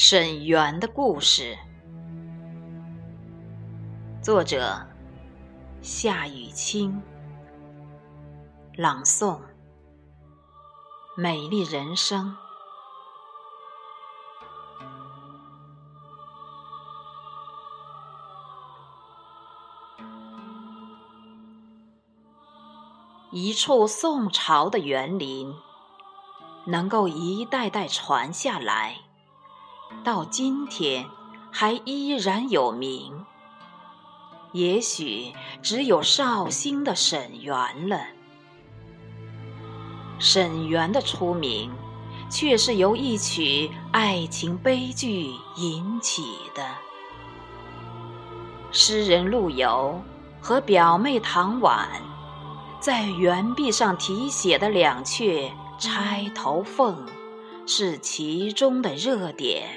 沈园的故事，作者夏雨清，朗诵美丽人生。一处宋朝的园林，能够一代代传下来。到今天还依然有名，也许只有绍兴的沈园了。沈园的出名，却是由一曲爱情悲剧引起的。诗人陆游和表妹唐婉，在园壁上题写的两阙《钗头凤》。是其中的热点。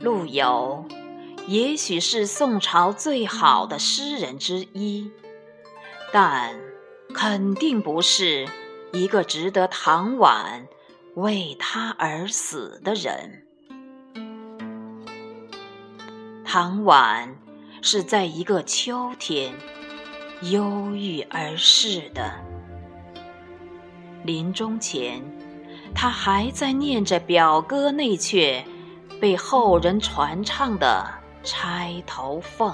陆游也许是宋朝最好的诗人之一，但肯定不是一个值得唐婉为他而死的人。唐婉是在一个秋天忧郁而逝的。临终前，他还在念着表哥那阙被后人传唱的《钗头凤》。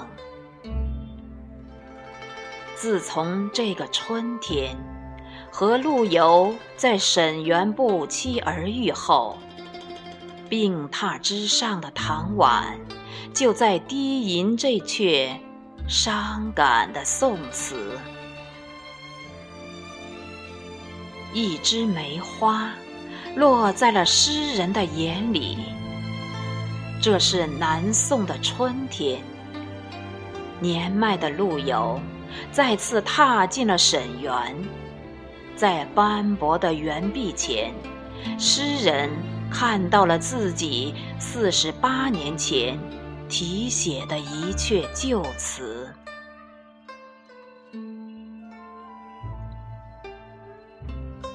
自从这个春天和陆游在沈园不期而遇后，病榻之上的唐婉就在低吟这阙伤感的宋词。一枝梅花，落在了诗人的眼里。这是南宋的春天，年迈的陆游再次踏进了沈园，在斑驳的园壁前，诗人看到了自己四十八年前题写的一阙旧词。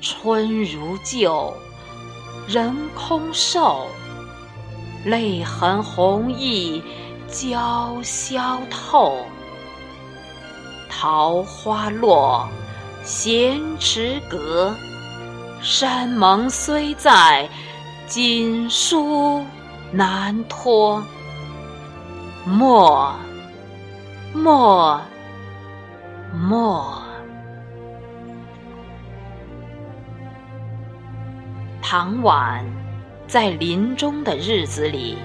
春如旧，人空瘦，泪痕红浥鲛绡透。桃花落，闲池阁，山盟虽在，锦书难托。莫，莫，莫。唐婉在临终的日子里，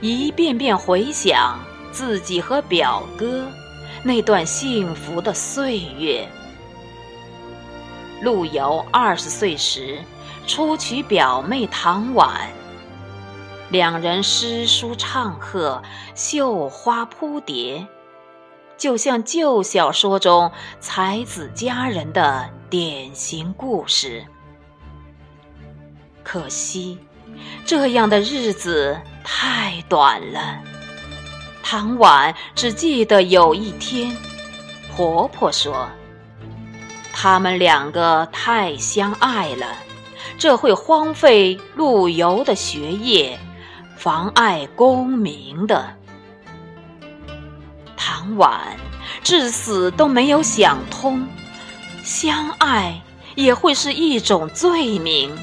一遍遍回想自己和表哥那段幸福的岁月。陆游二十岁时初娶表妹唐婉，两人诗书唱和，绣花扑蝶，就像旧小说中才子佳人的典型故事。可惜，这样的日子太短了。唐婉只记得有一天，婆婆说：“他们两个太相爱了，这会荒废陆游的学业，妨碍功名的。”唐婉至死都没有想通，相爱也会是一种罪名。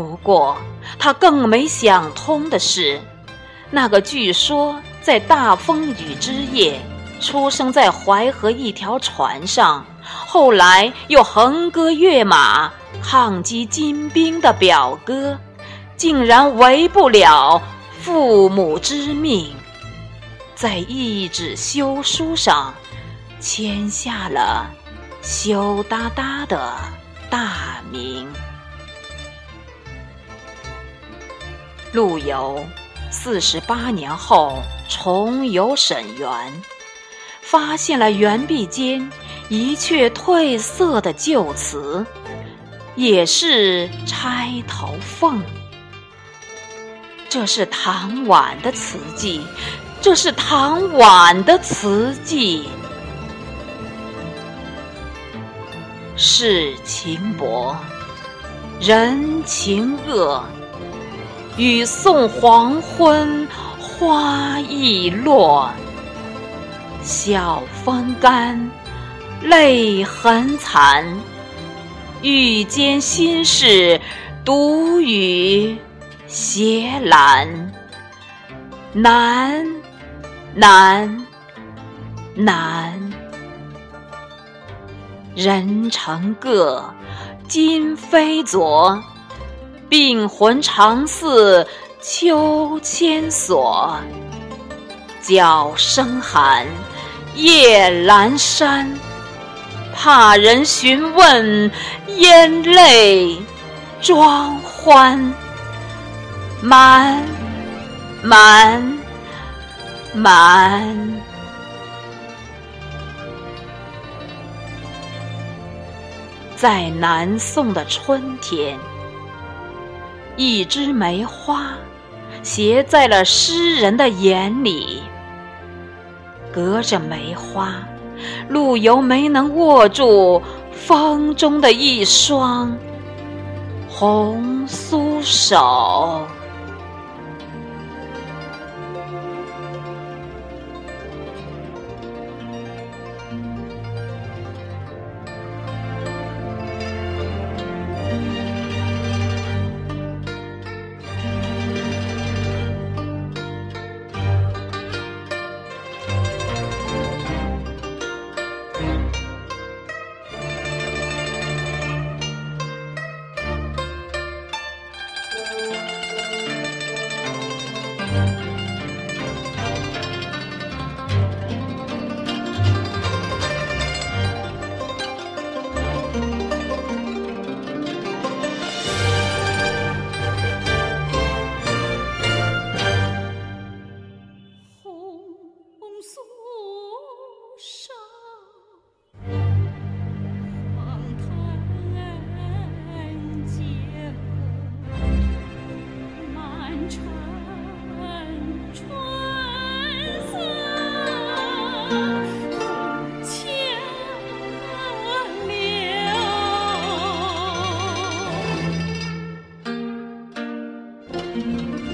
不过，他更没想通的是，那个据说在大风雨之夜出生在淮河一条船上，后来又横戈跃马抗击金兵的表哥，竟然违不了父母之命，在一纸休书上签下了羞答答的大名。陆游四十八年后重游沈园，发现了园壁间一阙褪色的旧词，也是《钗头凤》。这是唐婉的词迹，这是唐婉的词迹。世情薄，人情恶。雨送黄昏，花易落。晓风干，泪痕残。欲笺心事，独语斜阑。难，难，难。人成各，今非昨。病魂常似秋千索，角声寒，夜阑珊。怕人询问，咽泪装欢。满，满，满。在南宋的春天。一枝梅花，斜在了诗人的眼里。隔着梅花，陆游没能握住风中的一双红酥手。oh